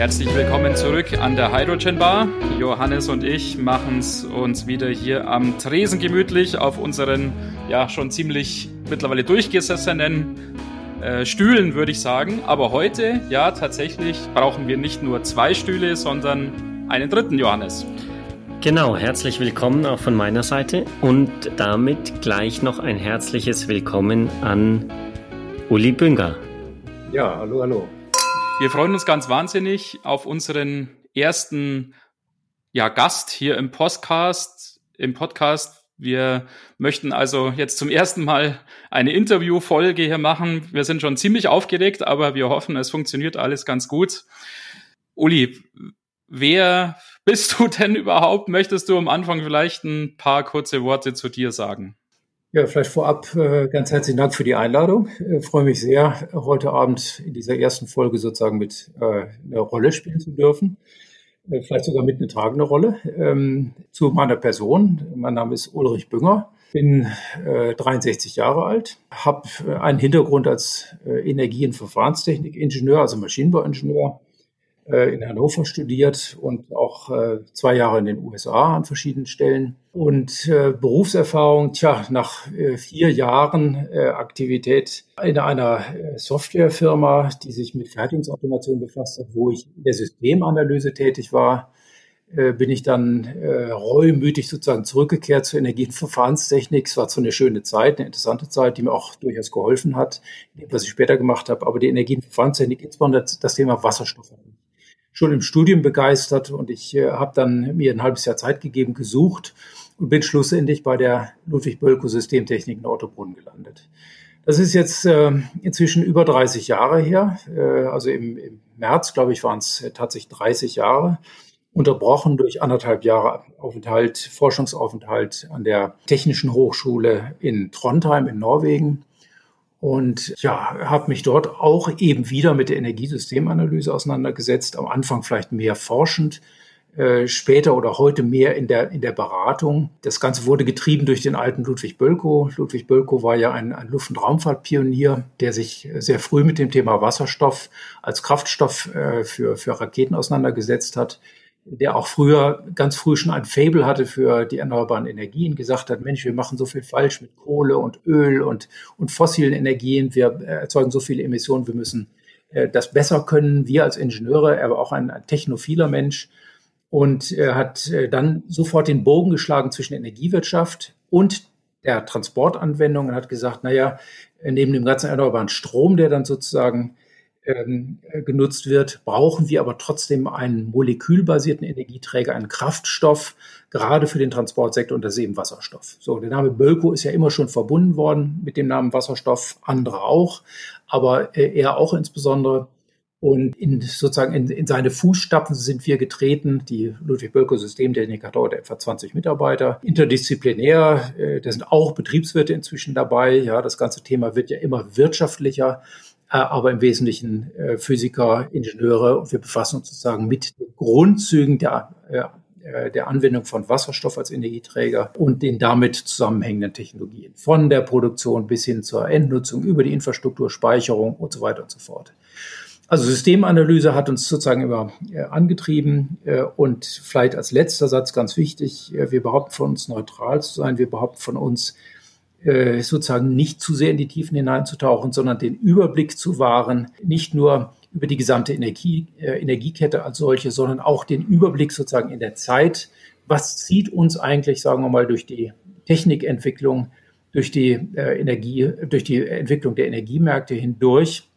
Herzlich willkommen zurück an der Hydrogen Bar. Johannes und ich machen es uns wieder hier am Tresen gemütlich auf unseren ja schon ziemlich mittlerweile durchgesessenen äh, Stühlen, würde ich sagen. Aber heute, ja, tatsächlich brauchen wir nicht nur zwei Stühle, sondern einen dritten, Johannes. Genau, herzlich willkommen auch von meiner Seite und damit gleich noch ein herzliches Willkommen an Uli Bünger. Ja, hallo, hallo. Wir freuen uns ganz wahnsinnig auf unseren ersten ja, Gast hier im Podcast. Im Podcast. Wir möchten also jetzt zum ersten Mal eine Interviewfolge hier machen. Wir sind schon ziemlich aufgeregt, aber wir hoffen, es funktioniert alles ganz gut. Uli, wer bist du denn überhaupt? Möchtest du am Anfang vielleicht ein paar kurze Worte zu dir sagen? Ja, vielleicht vorab äh, ganz herzlichen Dank für die Einladung. Äh, freue mich sehr, heute Abend in dieser ersten Folge sozusagen mit äh, einer Rolle spielen zu dürfen. Vielleicht sogar mit einer tragenden Rolle. Ähm, zu meiner Person. Mein Name ist Ulrich Bünger, bin 63 Jahre alt, habe einen Hintergrund als Energie- und Verfahrenstechnik-Ingenieur, also Maschinenbauingenieur äh, in Hannover studiert und auch äh, zwei Jahre in den USA an verschiedenen Stellen. Und äh, Berufserfahrung, tja, nach äh, vier Jahren äh, Aktivität in einer äh, Softwarefirma, die sich mit Fertigungsautomation befasst hat, wo ich in der Systemanalyse tätig war, äh, bin ich dann äh, reumütig sozusagen zurückgekehrt zur Energie- und Verfahrenstechnik. Es war zwar eine schöne Zeit, eine interessante Zeit, die mir auch durchaus geholfen hat, was ich später gemacht habe, aber die Energie- und Verfahrenstechnik, insbesondere das Thema Wasserstoff, schon im Studium begeistert und ich äh, habe dann mir ein halbes Jahr Zeit gegeben, gesucht und bin schlussendlich bei der Ludwig Bölko Systemtechnik in Ottobrunn gelandet. Das ist jetzt äh, inzwischen über 30 Jahre her. Äh, also im, im März, glaube ich, waren es äh, tatsächlich 30 Jahre. Unterbrochen durch anderthalb Jahre Aufenthalt, Forschungsaufenthalt an der Technischen Hochschule in Trondheim in Norwegen und ja, habe mich dort auch eben wieder mit der Energiesystemanalyse auseinandergesetzt. Am Anfang vielleicht mehr forschend, äh, später oder heute mehr in der, in der Beratung. Das Ganze wurde getrieben durch den alten Ludwig Bölkow. Ludwig Bölkow war ja ein, ein Luft- und Raumfahrtpionier, der sich sehr früh mit dem Thema Wasserstoff als Kraftstoff äh, für, für Raketen auseinandergesetzt hat der auch früher, ganz früh schon ein Fable hatte für die erneuerbaren Energien, gesagt hat, Mensch, wir machen so viel falsch mit Kohle und Öl und, und fossilen Energien, wir erzeugen so viele Emissionen, wir müssen äh, das besser können, wir als Ingenieure, er war auch ein, ein technophiler Mensch und er hat äh, dann sofort den Bogen geschlagen zwischen Energiewirtschaft und der Transportanwendung und hat gesagt, naja, neben dem ganzen erneuerbaren Strom, der dann sozusagen ähm, genutzt wird, brauchen wir aber trotzdem einen molekülbasierten Energieträger, einen Kraftstoff, gerade für den Transportsektor und das ist eben Wasserstoff. So, der Name Bölko ist ja immer schon verbunden worden mit dem Namen Wasserstoff, andere auch, aber äh, er auch insbesondere. Und in, sozusagen in, in seine Fußstapfen sind wir getreten. Die Ludwig Bölko Systemtechnik hat heute etwa 20 Mitarbeiter. Interdisziplinär, äh, da sind auch Betriebswirte inzwischen dabei. Ja, das ganze Thema wird ja immer wirtschaftlicher. Äh, aber im Wesentlichen äh, Physiker, Ingenieure und wir befassen uns sozusagen mit den Grundzügen der, äh, der Anwendung von Wasserstoff als Energieträger und den damit zusammenhängenden Technologien. Von der Produktion bis hin zur Endnutzung über die Infrastruktur, Speicherung und so weiter und so fort. Also Systemanalyse hat uns sozusagen immer angetrieben und vielleicht als letzter Satz ganz wichtig, wir behaupten von uns neutral zu sein, wir behaupten von uns äh, sozusagen nicht zu sehr in die Tiefen hineinzutauchen, sondern den Überblick zu wahren, nicht nur über die gesamte Energie, äh, Energiekette als solche, sondern auch den Überblick sozusagen in der Zeit. Was zieht uns eigentlich, sagen wir mal, durch die Technikentwicklung, durch die äh, Energie, durch die Entwicklung der Energiemärkte hindurch?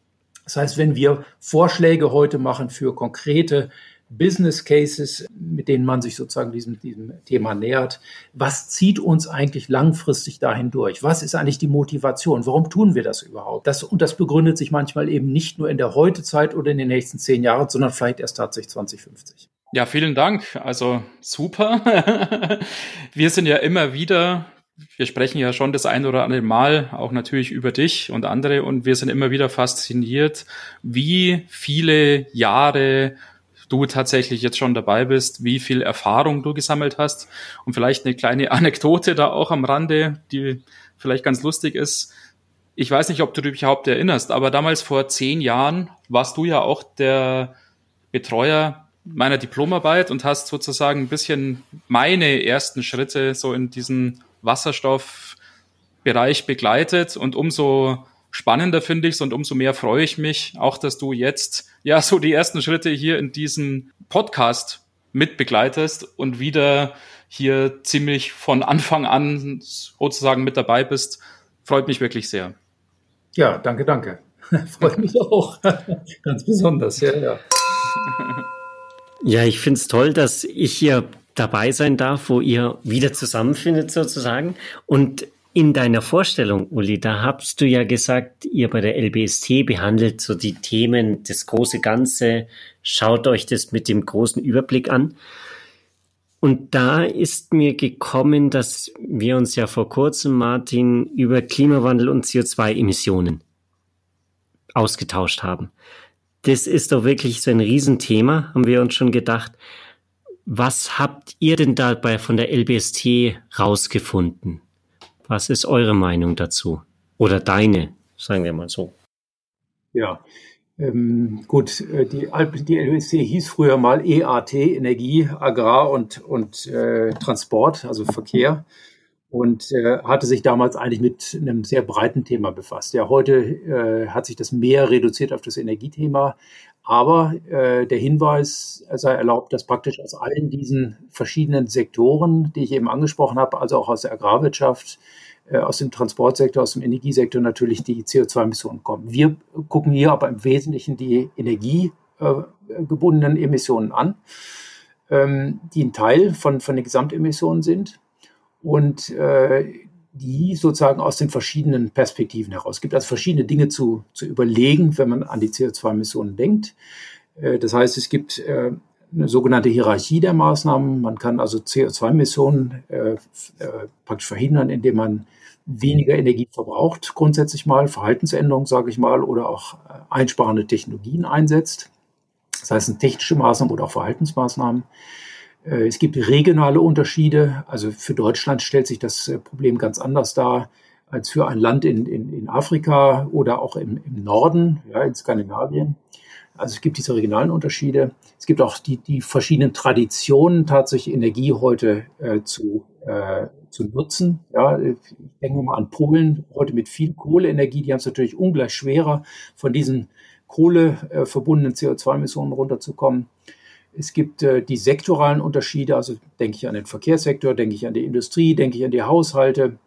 Das heißt, wenn wir Vorschläge heute machen für konkrete Business Cases, mit denen man sich sozusagen diesem, diesem Thema nähert. Was zieht uns eigentlich langfristig dahin durch? Was ist eigentlich die Motivation? Warum tun wir das überhaupt? Das, und das begründet sich manchmal eben nicht nur in der Heutezeit oder in den nächsten zehn Jahren, sondern vielleicht erst tatsächlich 2050. Ja, vielen Dank. Also super. wir sind ja immer wieder wir sprechen ja schon das ein oder andere Mal auch natürlich über dich und andere und wir sind immer wieder fasziniert, wie viele Jahre du tatsächlich jetzt schon dabei bist, wie viel Erfahrung du gesammelt hast und vielleicht eine kleine Anekdote da auch am Rande, die vielleicht ganz lustig ist. Ich weiß nicht, ob du dich überhaupt erinnerst, aber damals vor zehn Jahren warst du ja auch der Betreuer meiner Diplomarbeit und hast sozusagen ein bisschen meine ersten Schritte so in diesen Wasserstoffbereich begleitet und umso spannender finde ich es und umso mehr freue ich mich auch, dass du jetzt ja so die ersten Schritte hier in diesem Podcast mitbegleitest und wieder hier ziemlich von Anfang an sozusagen mit dabei bist. Freut mich wirklich sehr. Ja, danke, danke. Freut mich auch. Ganz besonders, ja, ja. Ja, ich finde es toll, dass ich hier dabei sein darf, wo ihr wieder zusammenfindet sozusagen. Und in deiner Vorstellung, Uli, da hast du ja gesagt, ihr bei der LBST behandelt so die Themen, das große Ganze, schaut euch das mit dem großen Überblick an. Und da ist mir gekommen, dass wir uns ja vor kurzem, Martin, über Klimawandel und CO2-Emissionen ausgetauscht haben. Das ist doch wirklich so ein Riesenthema, haben wir uns schon gedacht. Was habt ihr denn dabei von der LBST rausgefunden? Was ist eure Meinung dazu? Oder deine, sagen wir mal so. Ja, ähm, gut, äh, die, die LBST hieß früher mal EAT, Energie, Agrar und, und äh, Transport, also Verkehr und äh, hatte sich damals eigentlich mit einem sehr breiten Thema befasst. Ja, heute äh, hat sich das mehr reduziert auf das Energiethema, aber äh, der Hinweis sei erlaubt, dass praktisch aus allen diesen verschiedenen Sektoren, die ich eben angesprochen habe, also auch aus der Agrarwirtschaft, äh, aus dem Transportsektor, aus dem Energiesektor natürlich die CO2-Emissionen kommen. Wir gucken hier aber im Wesentlichen die energiegebundenen Emissionen an, ähm, die ein Teil von, von den Gesamtemissionen sind und äh, die sozusagen aus den verschiedenen Perspektiven heraus. Es gibt also verschiedene Dinge zu, zu überlegen, wenn man an die CO2-Emissionen denkt. Äh, das heißt, es gibt äh, eine sogenannte Hierarchie der Maßnahmen. Man kann also CO2-Emissionen äh, praktisch verhindern, indem man weniger Energie verbraucht, grundsätzlich mal, Verhaltensänderungen, sage ich mal, oder auch einsparende Technologien einsetzt. Das heißt, technische Maßnahmen oder auch Verhaltensmaßnahmen. Äh, es gibt regionale Unterschiede. Also für Deutschland stellt sich das äh, Problem ganz anders dar als für ein Land in, in, in Afrika oder auch im, im Norden, ja, in Skandinavien. Also es gibt diese regionalen Unterschiede. Es gibt auch die, die verschiedenen Traditionen, tatsächlich Energie heute äh, zu, äh, zu nutzen. Ja, ich denke mal an Polen, heute mit viel Kohleenergie. Die haben es natürlich ungleich schwerer, von diesen Kohle äh, verbundenen CO2-Emissionen runterzukommen. Es gibt äh, die sektoralen Unterschiede, also denke ich an den Verkehrssektor, denke ich an die Industrie, denke ich an die Haushalte,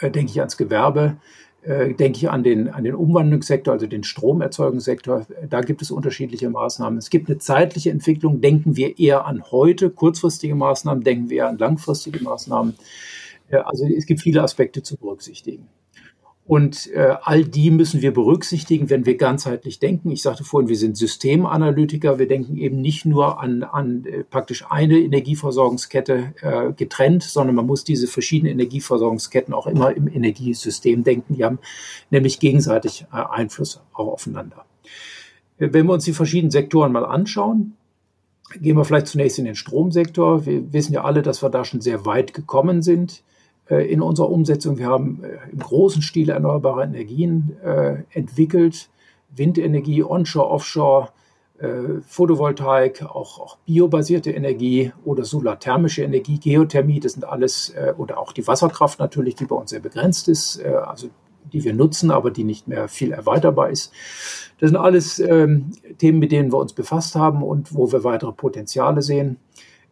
äh, denke ich ans Gewerbe, äh, denke ich an den, an den Umwandlungssektor, also den Stromerzeugungssektor. Da gibt es unterschiedliche Maßnahmen. Es gibt eine zeitliche Entwicklung, denken wir eher an heute, kurzfristige Maßnahmen, denken wir eher an langfristige Maßnahmen. Äh, also es gibt viele Aspekte zu berücksichtigen. Und äh, all die müssen wir berücksichtigen, wenn wir ganzheitlich denken. Ich sagte vorhin, wir sind Systemanalytiker. Wir denken eben nicht nur an, an äh, praktisch eine Energieversorgungskette äh, getrennt, sondern man muss diese verschiedenen Energieversorgungsketten auch immer im Energiesystem denken. Die haben nämlich gegenseitig äh, Einfluss auch aufeinander. Äh, wenn wir uns die verschiedenen Sektoren mal anschauen, gehen wir vielleicht zunächst in den Stromsektor. Wir wissen ja alle, dass wir da schon sehr weit gekommen sind. Äh, in unserer Umsetzung. Wir haben äh, im großen Stil erneuerbare Energien äh, entwickelt, Windenergie, Onshore, Offshore, Photovoltaik, auch, auch biobasierte Energie oder solarthermische Energie, Geothermie, das sind alles, oder auch die Wasserkraft natürlich, die bei uns sehr begrenzt ist, also die wir nutzen, aber die nicht mehr viel erweiterbar ist. Das sind alles ähm, Themen, mit denen wir uns befasst haben und wo wir weitere Potenziale sehen.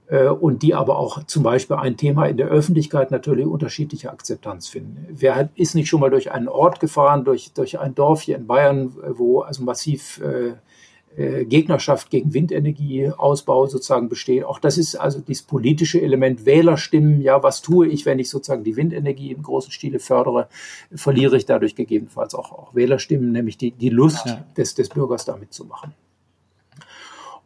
Äh, und die aber auch zum Beispiel ein Thema in der Öffentlichkeit natürlich unterschiedliche Akzeptanz finden. Wer ist nicht schon mal durch einen Ort gefahren, durch, durch ein Dorf hier in Bayern, wo also massiv äh, äh, Gegnerschaft gegen Windenergieausbau sozusagen besteht. Auch das ist also dieses politische Element Wählerstimmen. Ja, was tue ich, wenn ich sozusagen die Windenergie im großen Stile fördere? Verliere ich dadurch gegebenenfalls auch, auch Wählerstimmen, nämlich die, die Lust ja. des, des Bürgers damit zu machen.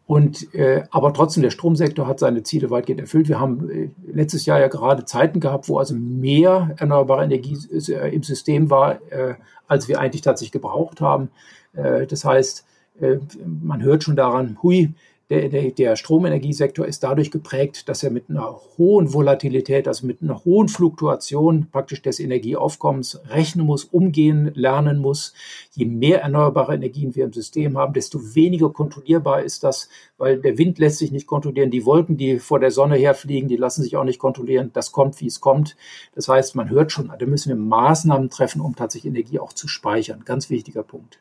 Und äh, aber trotzdem, der Stromsektor hat seine Ziele weitgehend erfüllt. Wir haben äh, letztes Jahr ja gerade Zeiten gehabt, wo also mehr erneuerbare Energie äh, im System war, äh, als wir eigentlich tatsächlich gebraucht haben. Äh, das heißt, äh, man hört schon daran, hui, der, der, der Stromenergiesektor ist dadurch geprägt, dass er mit einer hohen Volatilität, also mit einer hohen Fluktuation praktisch des Energieaufkommens rechnen muss, umgehen lernen muss. Je mehr erneuerbare Energien wir im System haben, desto weniger kontrollierbar ist das, weil der Wind lässt sich nicht kontrollieren, die Wolken, die vor der Sonne herfliegen, die lassen sich auch nicht kontrollieren. Das kommt, wie es kommt. Das heißt, man hört schon, da müssen wir Maßnahmen treffen, um tatsächlich Energie auch zu speichern. Ganz wichtiger Punkt.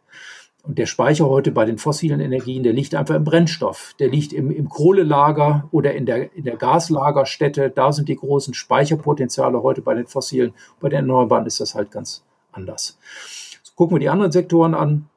Und der Speicher heute bei den fossilen Energien, der liegt einfach im Brennstoff. Der liegt im, im Kohlelager oder in der, in der Gaslagerstätte. Da sind die großen Speicherpotenziale heute bei den fossilen. Bei den Erneuerbaren ist das halt ganz anders. So gucken wir die anderen Sektoren an.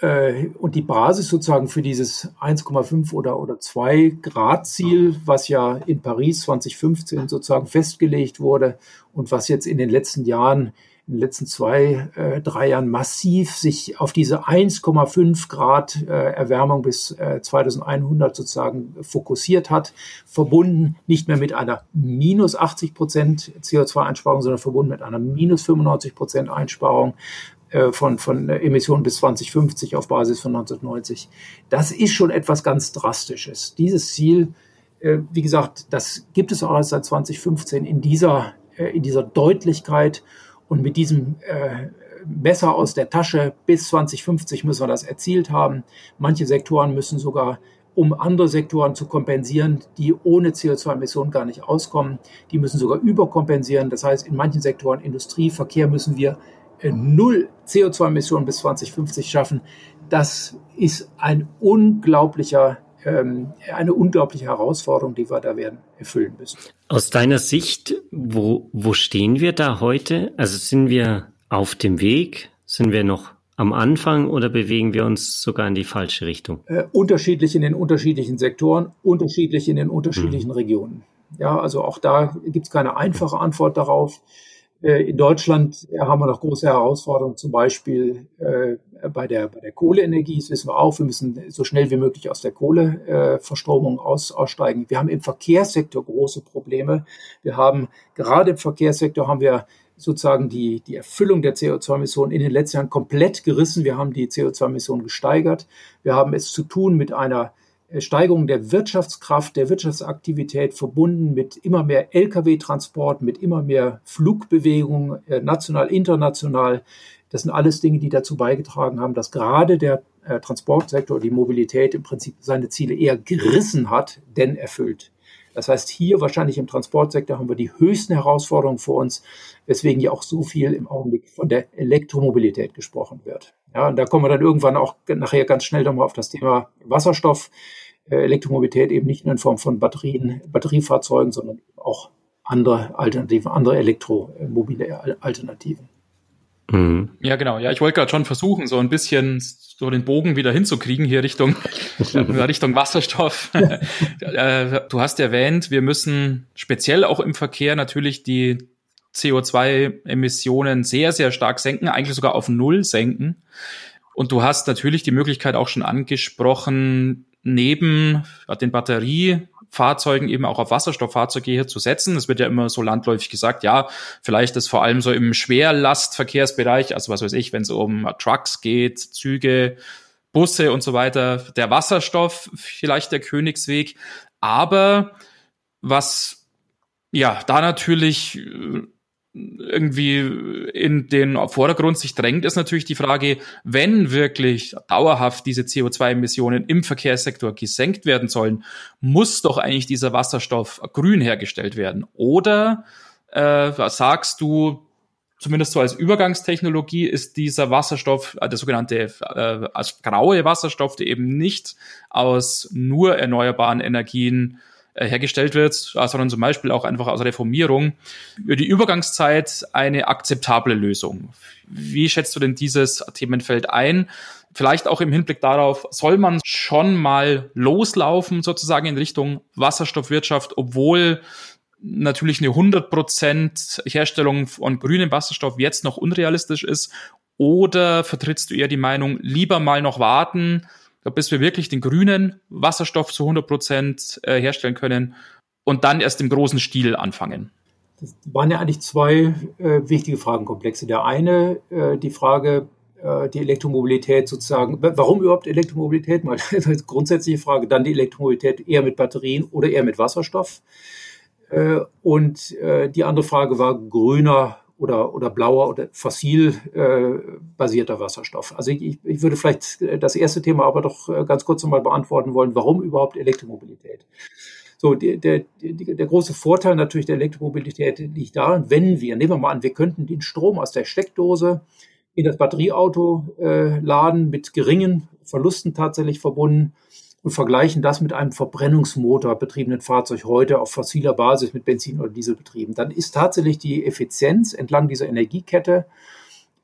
Äh, und die Basis sozusagen für dieses 1,5 oder, oder 2 Grad Ziel, was ja in Paris 2015 sozusagen festgelegt wurde und was jetzt in den letzten Jahren in den letzten zwei, äh, drei Jahren massiv sich auf diese 1,5 Grad äh, Erwärmung bis äh, 2100 sozusagen fokussiert hat, verbunden nicht mehr mit einer minus 80 Prozent CO2-Einsparung, sondern verbunden mit einer minus 95 Prozent Einsparung äh, von, von Emissionen bis 2050 auf Basis von 1990. Das ist schon etwas ganz Drastisches. Dieses Ziel, äh, wie gesagt, das gibt es auch erst seit 2015 in dieser, äh, in dieser Deutlichkeit und mit diesem äh, Messer aus der Tasche bis 2050 müssen wir das erzielt haben. Manche Sektoren müssen sogar, um andere Sektoren zu kompensieren, die ohne CO2-Emissionen gar nicht auskommen, die müssen sogar überkompensieren. Das heißt, in manchen Sektoren, Industrie, Verkehr, müssen wir äh, null CO2-Emissionen bis 2050 schaffen. Das ist ein unglaublicher eine unglaubliche Herausforderung, die wir da werden erfüllen müssen. Aus deiner Sicht, wo, wo stehen wir da heute? Also sind wir auf dem Weg? Sind wir noch am Anfang oder bewegen wir uns sogar in die falsche Richtung? Äh, unterschiedlich in den unterschiedlichen Sektoren, unterschiedlich in den unterschiedlichen mhm. Regionen. Ja, also auch da gibt es keine einfache Antwort darauf. Äh, in Deutschland äh, haben wir noch große Herausforderungen, zum Beispiel äh, bei, der, bei der Kohleenergie. Das wissen wir auch. Wir müssen so schnell wie möglich aus der Kohleverstromung aus, aussteigen. Wir haben im Verkehrssektor große Probleme. Wir haben gerade im Verkehrssektor haben wir sozusagen die, die Erfüllung der CO2-Emissionen in den letzten Jahren komplett gerissen. Wir haben die CO2-Emissionen gesteigert. Wir haben es zu tun mit einer Steigerung der Wirtschaftskraft, der Wirtschaftsaktivität verbunden mit immer mehr Lkw-Transport, mit immer mehr Flugbewegungen, äh, national, international. Das sind alles Dinge, die dazu beigetragen haben, dass gerade der äh, Transportsektor, die Mobilität im Prinzip seine Ziele eher gerissen hat, denn erfüllt. Das heißt, hier wahrscheinlich im Transportsektor haben wir die höchsten Herausforderungen vor uns, weswegen ja auch so viel im Augenblick von der Elektromobilität gesprochen wird. Ja, und da kommen wir dann irgendwann auch nachher ganz schnell nochmal auf das Thema Wasserstoff, äh, Elektromobilität eben nicht nur in Form von Batterien, Batteriefahrzeugen, sondern auch andere Alternativen, andere elektromobile Alternativen. Mhm. Ja, genau. Ja, ich wollte gerade schon versuchen, so ein bisschen so den Bogen wieder hinzukriegen hier Richtung, Richtung Wasserstoff. Äh, du hast erwähnt, wir müssen speziell auch im Verkehr natürlich die CO2-Emissionen sehr, sehr stark senken, eigentlich sogar auf Null senken. Und du hast natürlich die Möglichkeit auch schon angesprochen, neben den Batteriefahrzeugen eben auch auf Wasserstofffahrzeuge hier zu setzen. Es wird ja immer so landläufig gesagt, ja, vielleicht ist vor allem so im Schwerlastverkehrsbereich, also was weiß ich, wenn es um Trucks geht, Züge, Busse und so weiter, der Wasserstoff vielleicht der Königsweg. Aber was ja da natürlich irgendwie in den Vordergrund sich drängt, ist natürlich die Frage, wenn wirklich dauerhaft diese CO2-Emissionen im Verkehrssektor gesenkt werden sollen, muss doch eigentlich dieser Wasserstoff grün hergestellt werden. Oder äh, sagst du, zumindest so als Übergangstechnologie ist dieser Wasserstoff, äh, der sogenannte äh, als graue Wasserstoff, der eben nicht aus nur erneuerbaren Energien hergestellt wird, sondern zum Beispiel auch einfach aus Reformierung, über die Übergangszeit eine akzeptable Lösung. Wie schätzt du denn dieses Themenfeld ein? Vielleicht auch im Hinblick darauf, soll man schon mal loslaufen sozusagen in Richtung Wasserstoffwirtschaft, obwohl natürlich eine 100% Herstellung von grünem Wasserstoff jetzt noch unrealistisch ist? Oder vertrittst du eher die Meinung, lieber mal noch warten, bis wir wirklich den grünen Wasserstoff zu 100 Prozent äh, herstellen können und dann erst im großen Stil anfangen. Das waren ja eigentlich zwei äh, wichtige Fragenkomplexe. Der eine, äh, die Frage, äh, die Elektromobilität sozusagen, warum überhaupt Elektromobilität? Mal grundsätzliche Frage, dann die Elektromobilität eher mit Batterien oder eher mit Wasserstoff. Äh, und die andere Frage war grüner oder, oder blauer oder fossil äh, basierter Wasserstoff. Also ich, ich würde vielleicht das erste Thema aber doch ganz kurz nochmal beantworten wollen, warum überhaupt Elektromobilität? So, der, der, der große Vorteil natürlich der Elektromobilität liegt darin, wenn wir, nehmen wir mal an, wir könnten den Strom aus der Steckdose in das Batterieauto äh, laden, mit geringen Verlusten tatsächlich verbunden und vergleichen das mit einem Verbrennungsmotor betriebenen Fahrzeug heute auf fossiler Basis mit Benzin oder Diesel betrieben, dann ist tatsächlich die Effizienz entlang dieser Energiekette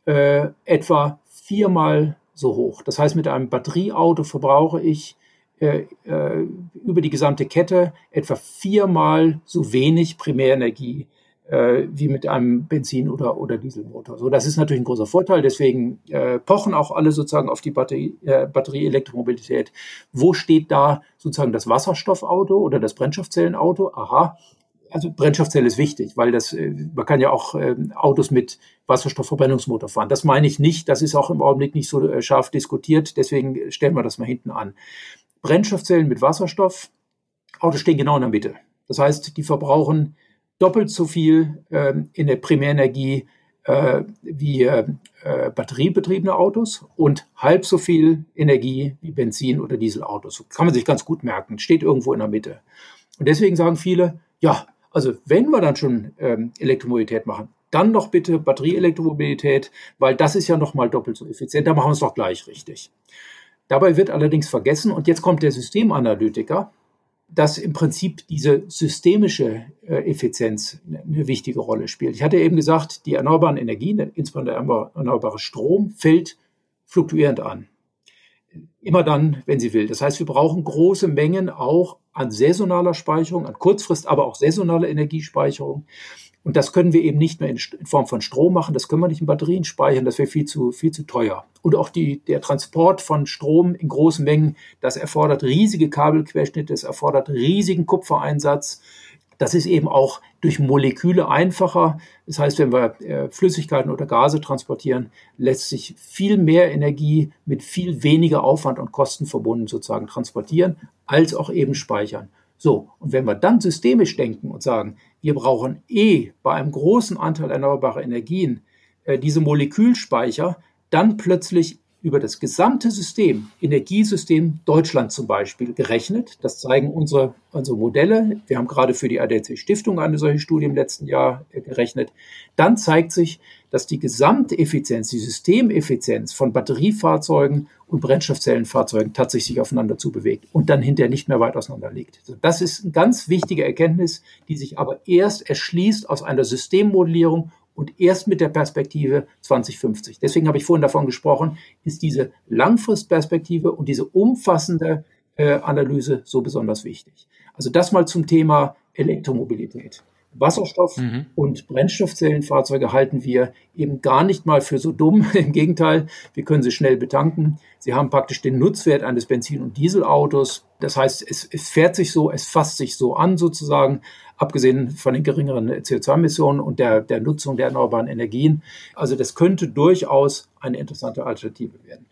äh, etwa viermal so hoch. Das heißt, mit einem Batterieauto verbrauche ich äh, äh, über die gesamte Kette etwa viermal so wenig Primärenergie äh, wie mit einem Benzin- oder, oder Dieselmotor. So, das ist natürlich ein großer Vorteil. Deswegen äh, pochen auch alle sozusagen auf die Batterie, äh, Batterie-Elektromobilität. Wo steht da sozusagen das Wasserstoffauto oder das Brennstoffzellenauto? Aha, also Brennstoffzelle ist wichtig, weil das, äh, man kann ja auch äh, Autos mit Wasserstoffverbrennungsmotor fahren. Das meine ich nicht. Das ist auch im Augenblick nicht so äh, scharf diskutiert. Deswegen stellen wir das mal hinten an. Brennstoffzellen mit Wasserstoff. Autos stehen genau in der Mitte. Das heißt, die verbrauchen doppelt so viel äh, in der Primärenergie äh, wie äh, batteriebetriebene Autos und halb so viel Energie wie Benzin- oder Dieselautos. Kann man sich ganz gut merken. Steht irgendwo in der Mitte. Und deswegen sagen viele, ja, also wenn wir dann schon ähm, Elektromobilität machen, dann doch bitte Batterieelektromobilität, weil das ist ja noch mal doppelt so effizient. Da machen wir es doch gleich richtig. Dabei wird allerdings vergessen, und jetzt kommt der Systemanalytiker, dass im Prinzip diese systemische äh, Effizienz eine wichtige Rolle spielt. Ich hatte eben gesagt, die erneuerbaren Energien, insbesondere der erneuerbare Strom, fällt fluktuierend an. Immer dann, wenn sie will. Das heißt, wir brauchen große Mengen auch an saisonaler Speicherung, an Kurzfrist, aber auch saisonale Energiespeicherung. Und das können wir eben nicht mehr in, Form von Strom machen, das können wir nicht in Batterien speichern, das wäre viel zu, viel zu teuer. Und auch die, der Transport von Strom in großen Mengen, das erfordert riesige Kabelquerschnitte, das erfordert riesigen Kupfereinsatz. Das ist eben auch durch Moleküle einfacher. Das heißt, wenn wir äh, Flüssigkeiten oder Gase transportieren, lässt sich viel mehr Energie mit viel weniger Aufwand und Kosten verbunden sozusagen transportieren, als auch eben speichern. So, und wenn wir dann systemisch denken und sagen, wir brauchen eh bei einem großen Anteil erneuerbarer Energien äh, diese Molekülspeicher, dann plötzlich über das gesamte System, Energiesystem Deutschland zum Beispiel, gerechnet. Das zeigen unsere, unsere Modelle. Wir haben gerade für die ADC Stiftung eine solche Studie im letzten Jahr äh, gerechnet. Dann zeigt sich, dass die Gesamteffizienz, die Systemeffizienz von Batteriefahrzeugen und Brennstoffzellenfahrzeugen tatsächlich aufeinander zubewegt und dann hinterher nicht mehr weit auseinander liegt. Das ist eine ganz wichtige Erkenntnis, die sich aber erst erschließt aus einer Systemmodellierung und erst mit der Perspektive 2050. Deswegen habe ich vorhin davon gesprochen, ist diese Langfristperspektive und diese umfassende äh, Analyse so besonders wichtig. Also das mal zum Thema Elektromobilität. Wasserstoff- mhm. und Brennstoffzellenfahrzeuge halten wir eben gar nicht mal für so dumm. Im Gegenteil, wir können sie schnell betanken. Sie haben praktisch den Nutzwert eines Benzin- und Dieselautos. Das heißt, es, es fährt sich so, es fasst sich so an sozusagen, abgesehen von den geringeren CO2-Emissionen und der, der Nutzung der erneuerbaren Energien. Also das könnte durchaus eine interessante Alternative werden.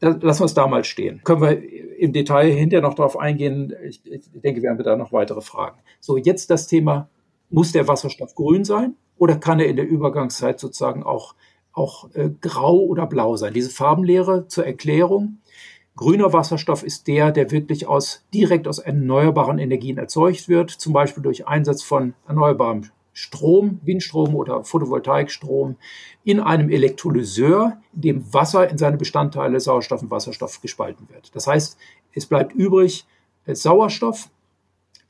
Das, lassen wir es da mal stehen. Können wir im Detail hinterher noch darauf eingehen. Ich, ich denke, wir haben da noch weitere Fragen. So, jetzt das Thema muss der Wasserstoff grün sein oder kann er in der Übergangszeit sozusagen auch, auch äh, grau oder blau sein? Diese Farbenlehre zur Erklärung. Grüner Wasserstoff ist der, der wirklich aus, direkt aus erneuerbaren Energien erzeugt wird, zum Beispiel durch Einsatz von erneuerbarem Strom, Windstrom oder Photovoltaikstrom in einem Elektrolyseur, in dem Wasser in seine Bestandteile Sauerstoff und Wasserstoff gespalten wird. Das heißt, es bleibt übrig äh, Sauerstoff,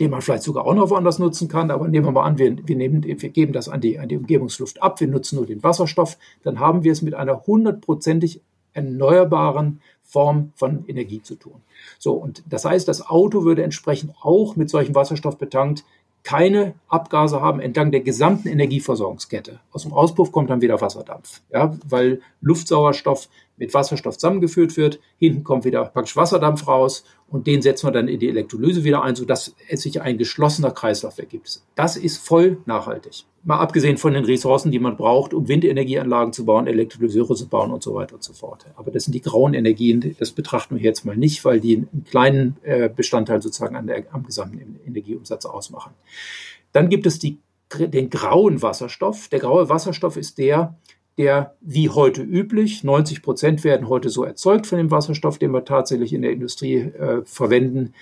den man vielleicht sogar auch noch woanders nutzen kann. Aber nehmen wir mal an, wir, wir, nehmen, wir geben das an die, an die Umgebungsluft ab, wir nutzen nur den Wasserstoff, dann haben wir es mit einer hundertprozentig erneuerbaren Form von Energie zu tun. So, und das heißt, das Auto würde entsprechend auch mit solchem Wasserstoff betankt keine Abgase haben entlang der gesamten Energieversorgungskette. Aus dem Auspuff kommt dann wieder Wasserdampf, ja, weil Luftsauerstoff mit Wasserstoff zusammengeführt wird. Hinten kommt wieder praktisch Wasserdampf raus und den setzen wir dann in die Elektrolyse wieder ein, sodass es sich ein geschlossener Kreislauf ergibt. Das ist voll nachhaltig. Mal abgesehen von den Ressourcen, die man braucht, um Windenergieanlagen zu bauen, Elektrolyseure zu bauen und so weiter und so fort. Aber das sind die grauen Energien, das betrachten wir jetzt mal nicht, weil die einen kleinen äh, Bestandteil sozusagen an der, am gesamten Energieumsatz ausmachen. Dann gibt es die, den grauen Wasserstoff. Der graue Wasserstoff ist der, der wie heute üblich, 90 Prozent werden heute so erzeugt von dem Wasserstoff, den wir tatsächlich in der Industrie äh, verwenden,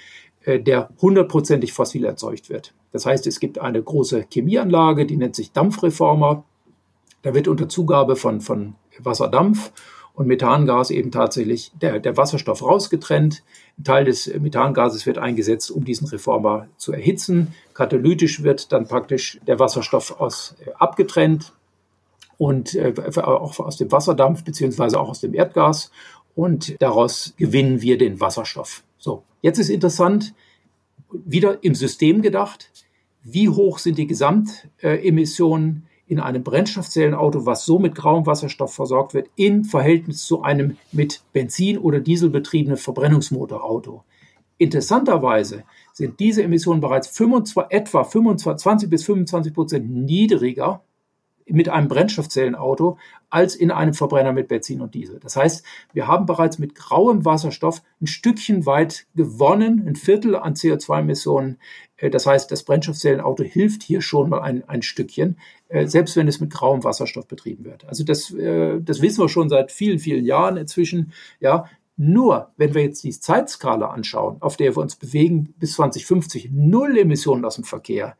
äh, der hundertprozentig fossil erzeugt wird. Das heißt, es gibt eine große Chemieanlage, die nennt sich Dampfreformer. Da wird unter Zugabe von, von Wasserdampf und Methangas eben tatsächlich der, der Wasserstoff rausgetrennt. Ein Teil des Methangases wird eingesetzt, um diesen Reformer zu erhitzen. Katalytisch wird dann praktisch der Wasserstoff aus, äh, abgetrennt und äh, auch aus dem Wasserdampf beziehungsweise auch aus dem Erdgas und daraus gewinnen wir den Wasserstoff. So, jetzt ist interessant, wieder im System gedacht, wie hoch sind die Gesamtemissionen in einem Brennstoffzellenauto, was so mit grauem Wasserstoff versorgt wird, im Verhältnis zu einem mit Benzin- oder Diesel betriebenen Verbrennungsmotorauto. Interessanterweise sind diese Emissionen bereits 25, etwa 25, 20 bis 25 Prozent niedriger mit einem Brennstoffzellenauto als in einem Verbrenner mit Benzin und Diesel. Das heißt, wir haben bereits mit grauem Wasserstoff ein Stückchen weit gewonnen, ein Viertel an CO2-Emissionen. Äh, das heißt, das Brennstoffzellenauto hilft hier schon mal ein, ein Stückchen, äh, selbst wenn es mit grauem Wasserstoff betrieben wird. Also das, äh, das wissen wir schon seit vielen, vielen Jahren inzwischen. Ja, nur wenn wir jetzt die Zeitskala anschauen, auf der wir uns bewegen bis 2050, null Emissionen aus dem Verkehr,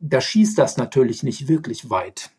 da schießt das natürlich nicht wirklich weit.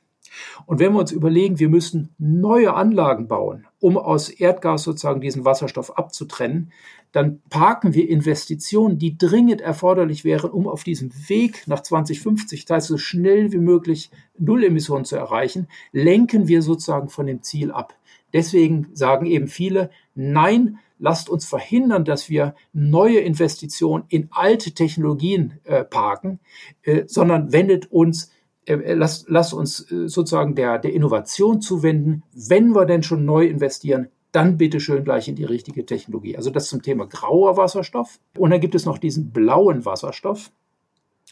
Und wenn wir uns überlegen, wir müssen neue Anlagen bauen, um aus Erdgas sozusagen diesen Wasserstoff abzutrennen, dann parken wir Investitionen, die dringend erforderlich wären, um auf diesem Weg nach 2050, das heißt so schnell wie möglich Nullemissionen zu erreichen, lenken wir sozusagen von dem Ziel ab. Deswegen sagen eben viele, nein, lasst uns verhindern, dass wir neue Investitionen in alte Technologien äh, parken, äh, sondern wendet uns äh, äh, lasst, lasst uns äh, sozusagen der, der Innovation zuwenden. Wenn wir denn schon neu investieren, dann bitte schön gleich in die richtige Technologie. Also das zum Thema grauer Wasserstoff. Und dann gibt es noch diesen blauen Wasserstoff.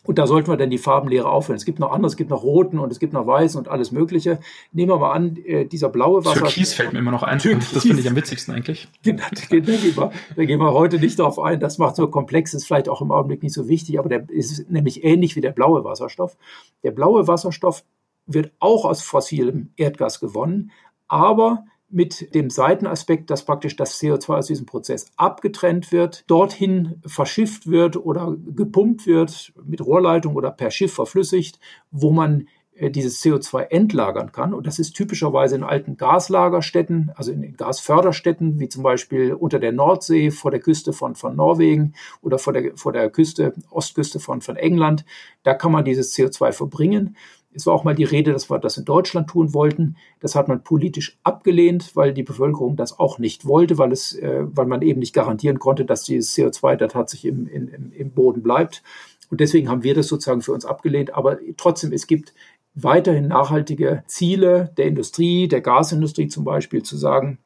Und da sollten wir dann die Farbenlehre aufhören. Es gibt noch andere, es gibt noch roten und es gibt noch weißen und alles Mögliche. Nehmen wir mal an, äh, dieser blaue Wasser. Türkis fällt mir immer noch ein. Türkis. Das finde ich am witzigsten eigentlich. Genau, da, gehen wir, da gehen wir heute nicht darauf ein. Das macht so komplex, ist vielleicht auch im Augenblick nicht so wichtig, aber der ist nämlich ähnlich wie der blaue Wasserstoff. Der blaue Wasserstoff wird auch aus fossilem Erdgas gewonnen, aber mit dem Seitenaspekt, dass praktisch das CO2 aus diesem Prozess abgetrennt wird, dorthin verschifft wird oder gepumpt wird mit Rohrleitung oder per Schiff verflüssigt, wo man äh, dieses CO2 entlagern kann. Und das ist typischerweise in alten Gaslagerstätten, also in Gasförderstätten, wie zum Beispiel unter der Nordsee, vor der Küste von, von Norwegen oder vor der, vor der Küste, Ostküste von, von England. Da kann man dieses CO2 verbringen. Es war auch mal die Rede, dass wir das in Deutschland tun wollten. Das hat man politisch abgelehnt, weil die Bevölkerung das auch nicht wollte, weil, es, äh, weil man eben nicht garantieren konnte, dass dieses CO2 da tatsächlich im, im, im Boden bleibt. Und deswegen haben wir das sozusagen für uns abgelehnt. Aber trotzdem, es gibt weiterhin nachhaltige Ziele der Industrie, der Gasindustrie zum Beispiel, zu sagen,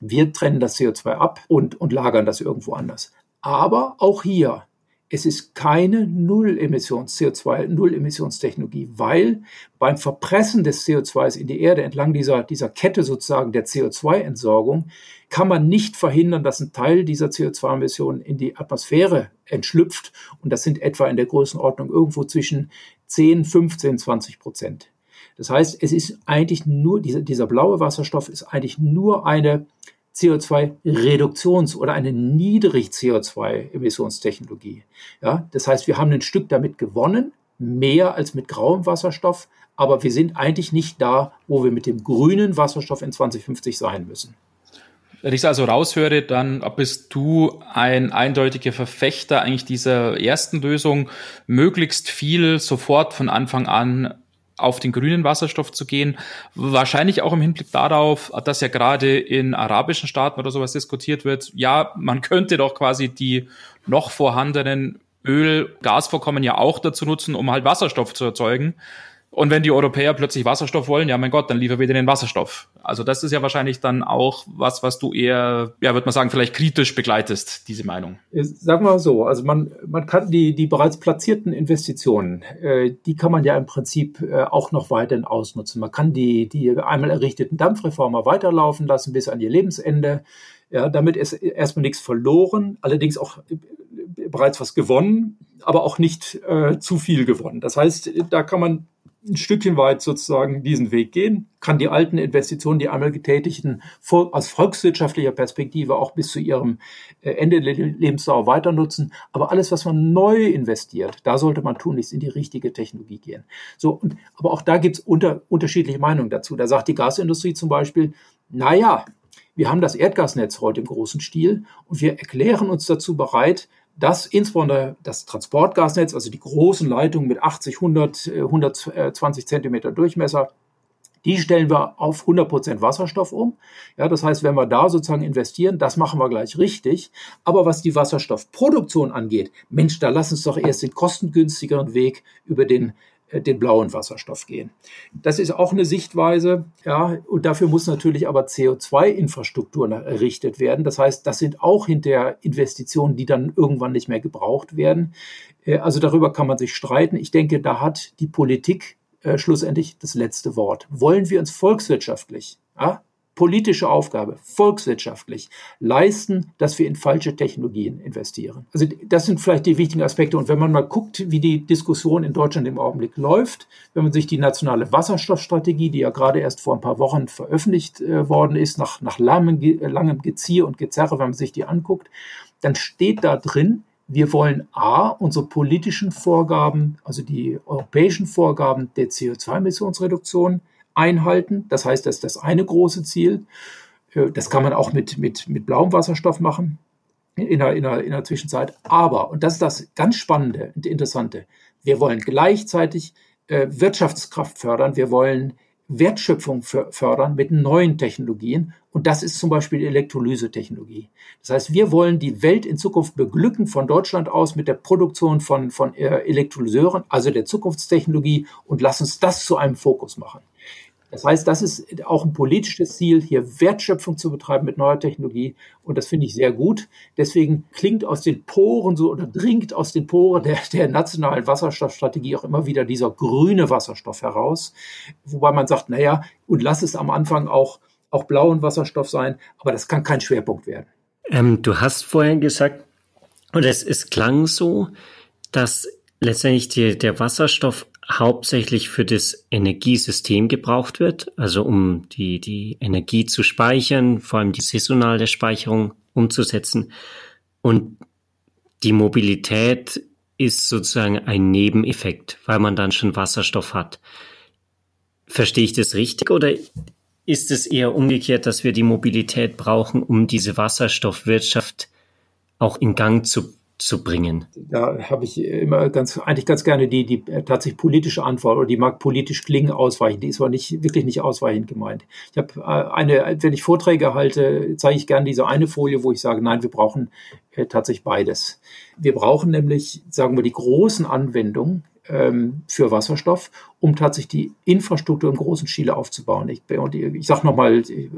wir trennen das CO2 ab und, und lagern das irgendwo anders. Aber auch hier es ist keine Null-Emissions, CO2, Null-Emissionstechnologie, weil beim Verpressen des CO2s in die Erde entlang dieser, dieser Kette sozusagen der CO2-Entsorgung kann man nicht verhindern, dass ein Teil dieser CO2-Emissionen in die Atmosphäre entschlüpft. Und das sind etwa in der Größenordnung irgendwo zwischen 10, 15, 20 Prozent. Das heißt, es ist eigentlich nur, dieser, dieser blaue Wasserstoff ist eigentlich nur eine CO2-Reduktions- oder eine Niedrig-CO2-Emissionstechnologie. Ja, das heißt, wir haben ein Stück damit gewonnen, mehr als mit grauem Wasserstoff, aber wir sind eigentlich nicht da, wo wir mit dem grünen Wasserstoff in 2050 sein müssen. Wenn ich es also raushöre, dann bist du ein eindeutiger Verfechter eigentlich dieser ersten Lösung, möglichst viel sofort von Anfang an auf den grünen Wasserstoff zu gehen. Wahrscheinlich auch im Hinblick darauf, dass ja gerade in arabischen Staaten oder sowas diskutiert wird. Ja, man könnte doch quasi die noch vorhandenen Öl, Gasvorkommen ja auch dazu nutzen, um halt Wasserstoff zu erzeugen. Und wenn die Europäer plötzlich Wasserstoff wollen, ja mein Gott, dann liefern wir den Wasserstoff. Also das ist ja wahrscheinlich dann auch was, was du eher, ja, würde man sagen, vielleicht kritisch begleitest, diese Meinung. Sagen wir mal so, also man, man kann die, die bereits platzierten Investitionen, äh, die kann man ja im Prinzip äh, auch noch weiterhin ausnutzen. Man kann die, die einmal errichteten Dampfreformer weiterlaufen lassen bis an ihr Lebensende. Ja, damit ist erstmal nichts verloren, allerdings auch äh, bereits was gewonnen, aber auch nicht äh, zu viel gewonnen. Das heißt, da kann man ein Stückchen weit sozusagen diesen Weg gehen, kann die alten Investitionen, die einmal getätigten, aus volkswirtschaftlicher Perspektive auch bis zu ihrem äh, Ende der Lebensdauer weiter nutzen. Aber alles, was man neu investiert, da sollte man tunlichst in die richtige Technologie gehen. So, und, aber auch da gibt es unter, unterschiedliche Meinungen dazu. Da sagt die Gasindustrie zum Beispiel, naja, wir haben das Erdgasnetz heute im großen Stil und wir erklären uns dazu bereit, dass insbesondere das Transportgasnetz, also die großen Leitungen mit 80, 100, 120 Zentimeter Durchmesser, die stellen wir auf 100 Prozent Wasserstoff um. Ja, das heißt, wenn wir da sozusagen investieren, das machen wir gleich richtig. Aber was die Wasserstoffproduktion angeht, Mensch, da lass uns doch erst den kostengünstigeren Weg über den den blauen Wasserstoff gehen. Das ist auch eine Sichtweise, ja, und dafür muss natürlich aber CO2-Infrastruktur errichtet werden. Das heißt, das sind auch hinterher Investitionen, die dann irgendwann nicht mehr gebraucht werden. Äh, also darüber kann man sich streiten. Ich denke, da hat die Politik äh, schlussendlich das letzte Wort. Wollen wir uns volkswirtschaftlich ja, politische Aufgabe, volkswirtschaftlich leisten, dass wir in falsche Technologien investieren. Also das sind vielleicht die wichtigen Aspekte. Und wenn man mal guckt, wie die Diskussion in Deutschland im Augenblick läuft, wenn man sich die nationale Wasserstoffstrategie, die ja gerade erst vor ein paar Wochen veröffentlicht äh, worden ist, nach, nach langem, langem Gezier und Gezerre, wenn man sich die anguckt, dann steht da drin, wir wollen A, unsere politischen Vorgaben, also die europäischen Vorgaben der CO2-Emissionsreduktion einhalten. Das heißt, das ist das eine große Ziel. Äh, das kann man auch mit, mit, mit blauem Wasserstoff machen in der, in, der, in der Zwischenzeit. Aber, und das ist das ganz Spannende und Interessante, wir wollen gleichzeitig äh, Wirtschaftskraft fördern, wir wollen Wertschöpfung fördern mit neuen Technologien. Und das ist zum Beispiel Elektrolyse-Technologie. Das heißt, wir wollen die Welt in Zukunft beglücken von Deutschland aus mit der Produktion von, von äh, Elektrolyseuren, also der Zukunftstechnologie, und lass uns das zu einem Fokus machen. Das heißt, das ist auch ein politisches Ziel, hier Wertschöpfung zu betreiben mit neuer Technologie. Und das finde ich sehr gut. Deswegen klingt aus den Poren so oder dringt aus den Poren der, der nationalen Wasserstoffstrategie auch immer wieder dieser grüne Wasserstoff heraus. Wobei man sagt, naja, und lass es am Anfang auch, auch blauen Wasserstoff sein. Aber das kann kein Schwerpunkt werden. Ähm, du hast vorhin gesagt, oder es, es klang so, dass letztendlich die, der Wasserstoff hauptsächlich für das Energiesystem gebraucht wird, also um die, die Energie zu speichern, vor allem die saisonale Speicherung umzusetzen. Und die Mobilität ist sozusagen ein Nebeneffekt, weil man dann schon Wasserstoff hat. Verstehe ich das richtig oder ist es eher umgekehrt, dass wir die Mobilität brauchen, um diese Wasserstoffwirtschaft auch in Gang zu zu bringen? Da habe ich immer ganz, eigentlich ganz gerne die, die tatsächlich politische Antwort oder die mag politisch klingen ausweichend. Die ist aber nicht, wirklich nicht ausweichend gemeint. Ich habe äh, eine, wenn ich Vorträge halte, zeige ich gerne diese eine Folie, wo ich sage, nein, wir brauchen äh, tatsächlich beides. Wir brauchen nämlich, sagen wir, die großen Anwendungen ähm, für Wasserstoff, um tatsächlich die Infrastruktur im großen Stile aufzubauen. Ich, ich sage nochmal äh,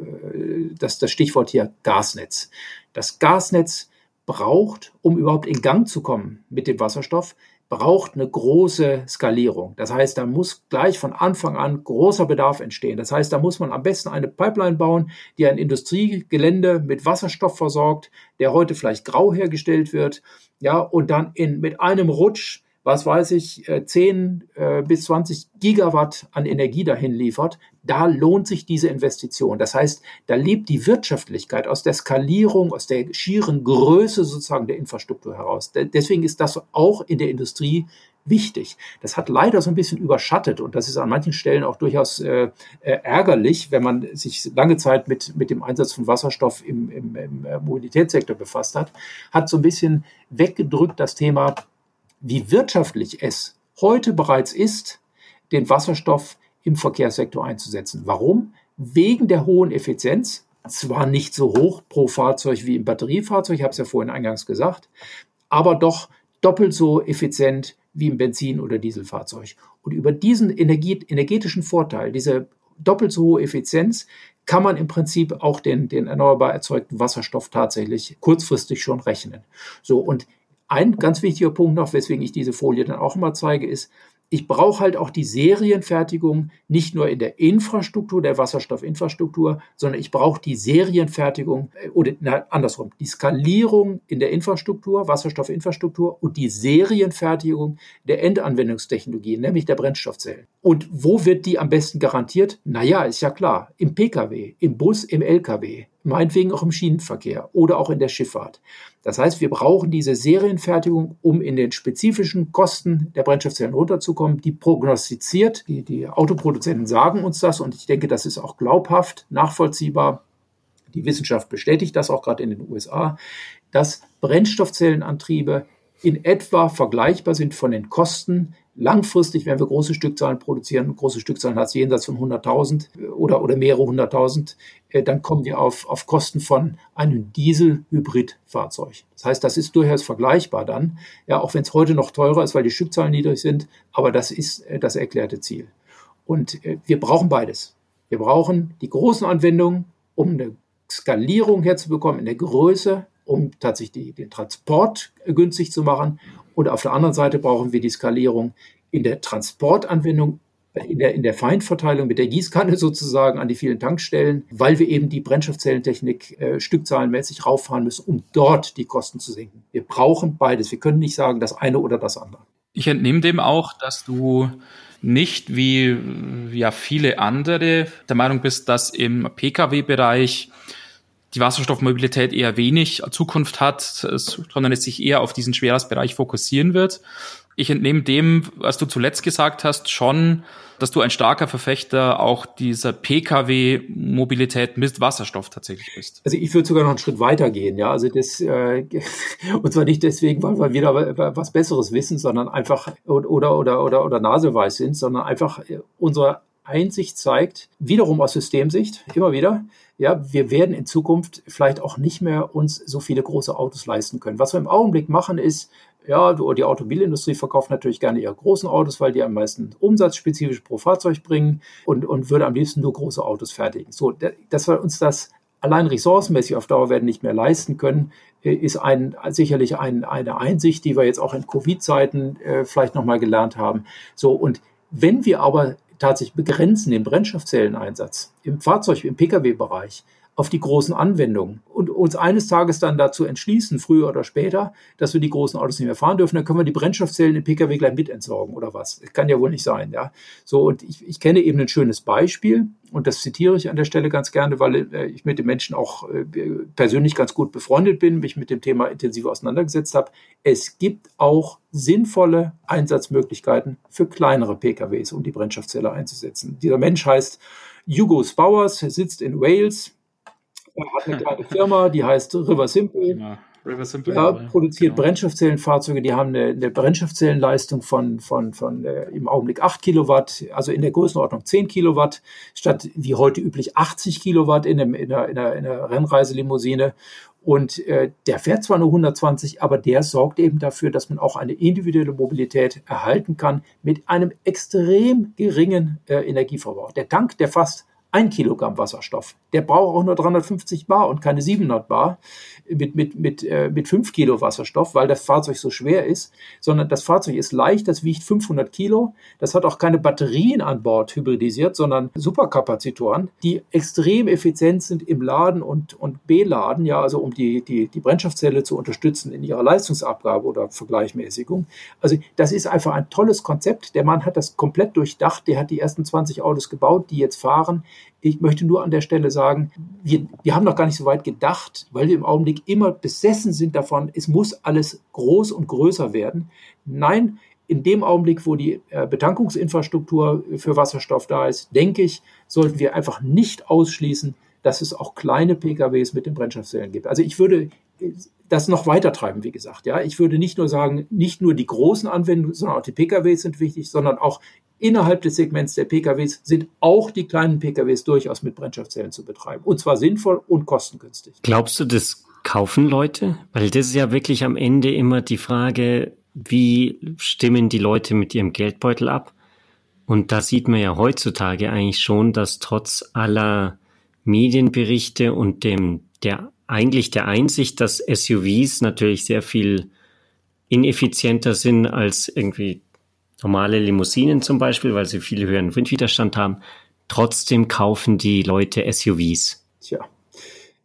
das, das Stichwort hier Gasnetz. Das Gasnetz braucht, um überhaupt in Gang zu kommen mit dem Wasserstoff, braucht eine große Skalierung. Das heißt, da muss gleich von Anfang an großer Bedarf entstehen. Das heißt, da muss man am besten eine Pipeline bauen, die ein Industriegelände mit Wasserstoff versorgt, der heute vielleicht grau hergestellt wird, ja, und dann in, mit einem Rutsch was weiß ich, 10 äh, äh, bis 20 Gigawatt an Energie dahin liefert, da lohnt sich diese Investition. Das heißt, da lebt die Wirtschaftlichkeit aus der Skalierung, aus der schieren Größe sozusagen der Infrastruktur heraus. Deswegen ist das auch in der Industrie wichtig. Das hat leider so ein bisschen überschattet und das ist an manchen Stellen auch durchaus äh, äh ärgerlich, wenn man sich lange Zeit mit, mit dem Einsatz von Wasserstoff im, im, im Mobilitätssektor befasst hat, hat so ein bisschen weggedrückt das Thema wie wirtschaftlich es heute bereits ist, den Wasserstoff im Verkehrssektor einzusetzen. Warum? Wegen der hohen Effizienz, zwar nicht so hoch pro Fahrzeug wie im Batteriefahrzeug, ich habe es ja vorhin eingangs gesagt, aber doch doppelt so effizient wie ein Benzin- oder Dieselfahrzeug. Und über diesen energetischen Vorteil, diese doppelt so hohe Effizienz, kann man im Prinzip auch den, den erneuerbar erzeugten Wasserstoff tatsächlich kurzfristig schon rechnen. So, und ein ganz wichtiger Punkt noch, weswegen ich diese Folie dann auch immer zeige, ist, ich brauche halt auch die Serienfertigung nicht nur in der Infrastruktur, der Wasserstoffinfrastruktur, sondern ich brauche die Serienfertigung äh, oder na, andersrum, die Skalierung in der Infrastruktur, Wasserstoffinfrastruktur und die Serienfertigung der Endanwendungstechnologie, nämlich der Brennstoffzellen. Und wo wird die am besten garantiert? Naja, ist ja klar, im Pkw, im Bus, im Lkw meinetwegen auch im Schienenverkehr oder auch in der Schifffahrt. Das heißt, wir brauchen diese Serienfertigung, um in den spezifischen Kosten der Brennstoffzellen runterzukommen, die prognostiziert. Die, die Autoproduzenten sagen uns das und ich denke, das ist auch glaubhaft, nachvollziehbar. Die Wissenschaft bestätigt das auch gerade in den USA, dass Brennstoffzellenantriebe in etwa vergleichbar sind von den Kosten Langfristig, wenn wir große Stückzahlen produzieren, große Stückzahlen hat es jenseits von 100.000 oder, oder mehrere hunderttausend, äh, dann kommen wir auf, auf Kosten von einem Diesel-Hybrid-Fahrzeug. Das heißt, das ist durchaus vergleichbar dann, ja, auch wenn es heute noch teurer ist, weil die Stückzahlen niedrig sind, aber das ist äh, das erklärte Ziel. Und äh, wir brauchen beides. Wir brauchen die großen Anwendungen, um eine Skalierung herzubekommen in der Größe, um tatsächlich die, den Transport günstig zu machen und auf der anderen Seite brauchen wir die Skalierung in der Transportanwendung, in der, in der Feinverteilung mit der Gießkanne sozusagen an die vielen Tankstellen, weil wir eben die Brennstoffzellentechnik äh, stückzahlenmäßig rauffahren müssen, um dort die Kosten zu senken. Wir brauchen beides. Wir können nicht sagen, das eine oder das andere. Ich entnehme dem auch, dass du nicht wie ja viele andere der Meinung bist, dass im Pkw-Bereich die Wasserstoffmobilität eher wenig Zukunft hat, sondern es sich eher auf diesen Schwerlastbereich fokussieren wird. Ich entnehme dem, was du zuletzt gesagt hast, schon, dass du ein starker Verfechter auch dieser Pkw-Mobilität mit Wasserstoff tatsächlich bist. Also ich würde sogar noch einen Schritt weiter gehen, ja. Also das äh, und zwar nicht deswegen, weil wir wieder was Besseres wissen, sondern einfach oder oder oder oder naseweis sind, sondern einfach unsere Einsicht zeigt, wiederum aus Systemsicht, immer wieder, ja, wir werden in Zukunft vielleicht auch nicht mehr uns so viele große Autos leisten können. Was wir im Augenblick machen ist, ja, die Automobilindustrie verkauft natürlich gerne ihre großen Autos, weil die am meisten Umsatz spezifisch pro Fahrzeug bringen und, und würde am liebsten nur große Autos fertigen. So, dass wir uns das allein ressourcenmäßig auf Dauer werden nicht mehr leisten können, äh, ist ein, sicherlich ein, eine Einsicht, die wir jetzt auch in Covid-Zeiten äh, vielleicht nochmal gelernt haben. So, und wenn wir aber tatsächlich begrenzen den Brennstoffzelleneinsatz im Fahrzeug, im Pkw-Bereich auf die großen Anwendungen und uns eines Tages dann dazu entschließen, früher oder später, dass wir die großen Autos nicht mehr fahren dürfen, dann können wir die Brennstoffzellen im Pkw gleich mit entsorgen oder was. Das kann ja wohl nicht sein, ja. So, und ich, ich kenne eben ein schönes Beispiel und das zitiere ich an der Stelle ganz gerne, weil äh, ich mit den Menschen auch äh, persönlich ganz gut befreundet bin, mich mit dem Thema intensiv auseinandergesetzt habe. Es gibt auch sinnvolle Einsatzmöglichkeiten für kleinere PKWs, um die Brennstoffzelle einzusetzen. Dieser Mensch heißt Hugo Spowers, sitzt in Wales, hat eine kleine Firma, die heißt River Simple. Ja, River Simple. Ja, produziert genau. Brennstoffzellenfahrzeuge, die haben eine, eine Brennstoffzellenleistung von, von, von äh, im Augenblick 8 Kilowatt, also in der Größenordnung 10 Kilowatt, statt wie heute üblich 80 Kilowatt in, einem, in, einer, in, einer, in einer Rennreiselimousine. Und äh, der fährt zwar nur 120, aber der sorgt eben dafür, dass man auch eine individuelle Mobilität erhalten kann mit einem extrem geringen äh, Energieverbrauch. Der Tank, der fast ein Kilogramm Wasserstoff. Der braucht auch nur 350 Bar und keine 700 Bar mit, mit, mit, äh, mit 5 Kilo Wasserstoff, weil das Fahrzeug so schwer ist, sondern das Fahrzeug ist leicht, das wiegt 500 Kilo. Das hat auch keine Batterien an Bord hybridisiert, sondern Superkapazitoren, die extrem effizient sind im Laden und, und Beladen, ja, also um die, die, die Brennstoffzelle zu unterstützen in ihrer Leistungsabgabe oder Vergleichmäßigung. Also das ist einfach ein tolles Konzept. Der Mann hat das komplett durchdacht. Der hat die ersten 20 Autos gebaut, die jetzt fahren. Ich möchte nur an der Stelle sagen, wir, wir haben noch gar nicht so weit gedacht, weil wir im Augenblick immer besessen sind davon, es muss alles groß und größer werden. Nein, in dem Augenblick, wo die äh, Betankungsinfrastruktur für Wasserstoff da ist, denke ich, sollten wir einfach nicht ausschließen, dass es auch kleine PKWs mit den Brennstoffzellen gibt. Also ich würde das noch weiter treiben, wie gesagt. Ja, ich würde nicht nur sagen, nicht nur die großen Anwendungen, sondern auch die PKWs sind wichtig, sondern auch innerhalb des Segments der PKWs sind auch die kleinen PKWs durchaus mit Brennstoffzellen zu betreiben. Und zwar sinnvoll und kostengünstig. Glaubst du, das kaufen Leute? Weil das ist ja wirklich am Ende immer die Frage, wie stimmen die Leute mit ihrem Geldbeutel ab? Und da sieht man ja heutzutage eigentlich schon, dass trotz aller Medienberichte und dem, der, eigentlich der Einsicht, dass SUVs natürlich sehr viel ineffizienter sind als irgendwie normale Limousinen zum Beispiel, weil sie viel höheren Windwiderstand haben. Trotzdem kaufen die Leute SUVs. Tja,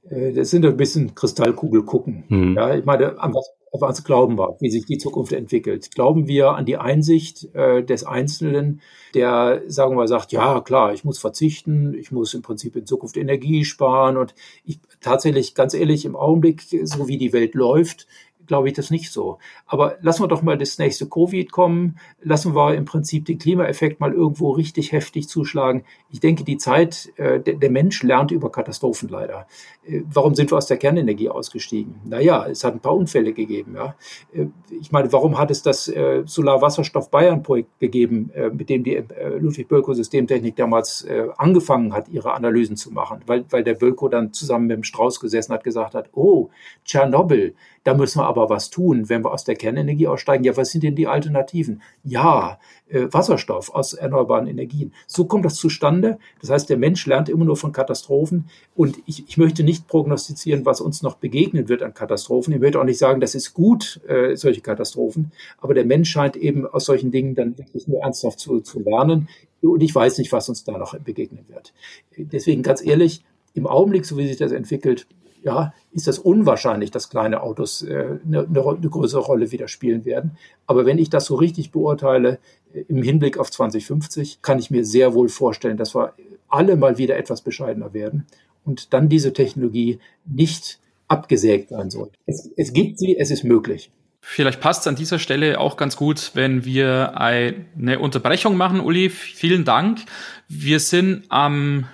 äh, das sind ein bisschen Kristallkugel gucken. Mhm. Ja, ich meine, an was, an was glauben wir, wie sich die Zukunft entwickelt? Glauben wir an die Einsicht äh, des Einzelnen, der, sagen wir, sagt, ja, klar, ich muss verzichten, ich muss im Prinzip in Zukunft Energie sparen und ich tatsächlich, ganz ehrlich, im Augenblick, so wie die Welt läuft, glaube ich das nicht so. Aber lassen wir doch mal das nächste Covid kommen. Lassen wir im Prinzip den Klimaeffekt mal irgendwo richtig heftig zuschlagen. Ich denke, die Zeit, äh, der, der, Mensch lernt über Katastrophen leider. Äh, warum sind wir aus der Kernenergie ausgestiegen? Naja, es hat ein paar Unfälle gegeben. Ja. Äh, ich meine, warum hat es das äh, Solar-Wasserstoff-Bayern-Projekt gegeben, äh, mit dem die äh, Ludwig Bölko Systemtechnik damals äh, angefangen hat, ihre Analysen zu machen? Weil, weil der Bölko dann zusammen mit dem Strauß gesessen hat, gesagt hat, oh, Tschernobyl, da müssen wir aber was tun, wenn wir aus der Kernenergie aussteigen. Ja, was sind denn die Alternativen? Ja, äh, Wasserstoff aus erneuerbaren Energien. So kommt das zustande. Das heißt, der Mensch lernt immer nur von Katastrophen. Und ich, ich möchte nicht prognostizieren, was uns noch begegnen wird an Katastrophen. Ich möchte auch nicht sagen, das ist gut, äh, solche Katastrophen. Aber der Mensch scheint eben aus solchen Dingen dann wirklich nur ernsthaft zu, zu lernen. Und ich weiß nicht, was uns da noch begegnen wird. Deswegen ganz ehrlich, im Augenblick, so wie sich das entwickelt, ja, ist das unwahrscheinlich, dass kleine Autos äh, eine, eine, größere Rolle wieder spielen werden. Aber wenn ich das so richtig beurteile, äh, im Hinblick auf 2050, kann ich mir sehr wohl vorstellen, dass wir alle mal wieder etwas bescheidener werden und dann diese Technologie nicht abgesägt sein soll. Es, es gibt sie, es ist möglich. Vielleicht passt es an dieser Stelle auch ganz gut, wenn wir eine Unterbrechung machen, Uli. Vielen Dank. Wir sind am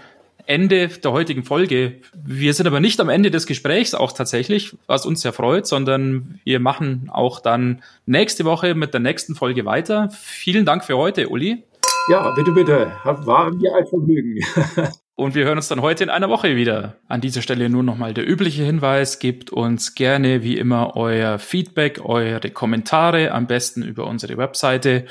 Ende der heutigen Folge. Wir sind aber nicht am Ende des Gesprächs auch tatsächlich, was uns sehr freut, sondern wir machen auch dann nächste Woche mit der nächsten Folge weiter. Vielen Dank für heute, Uli. Ja, bitte, bitte. War mir ein Vergnügen. Und wir hören uns dann heute in einer Woche wieder. An dieser Stelle nur nochmal der übliche Hinweis. Gebt uns gerne wie immer euer Feedback, eure Kommentare, am besten über unsere Webseite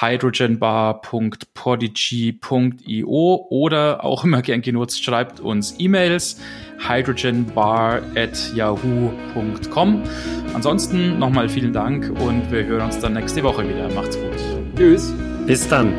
hydrogenbar.podigy.io oder auch immer gern genutzt, schreibt uns E-Mails hydrogenbar at yahoo.com. Ansonsten nochmal vielen Dank und wir hören uns dann nächste Woche wieder. Macht's gut. Tschüss. Bis dann.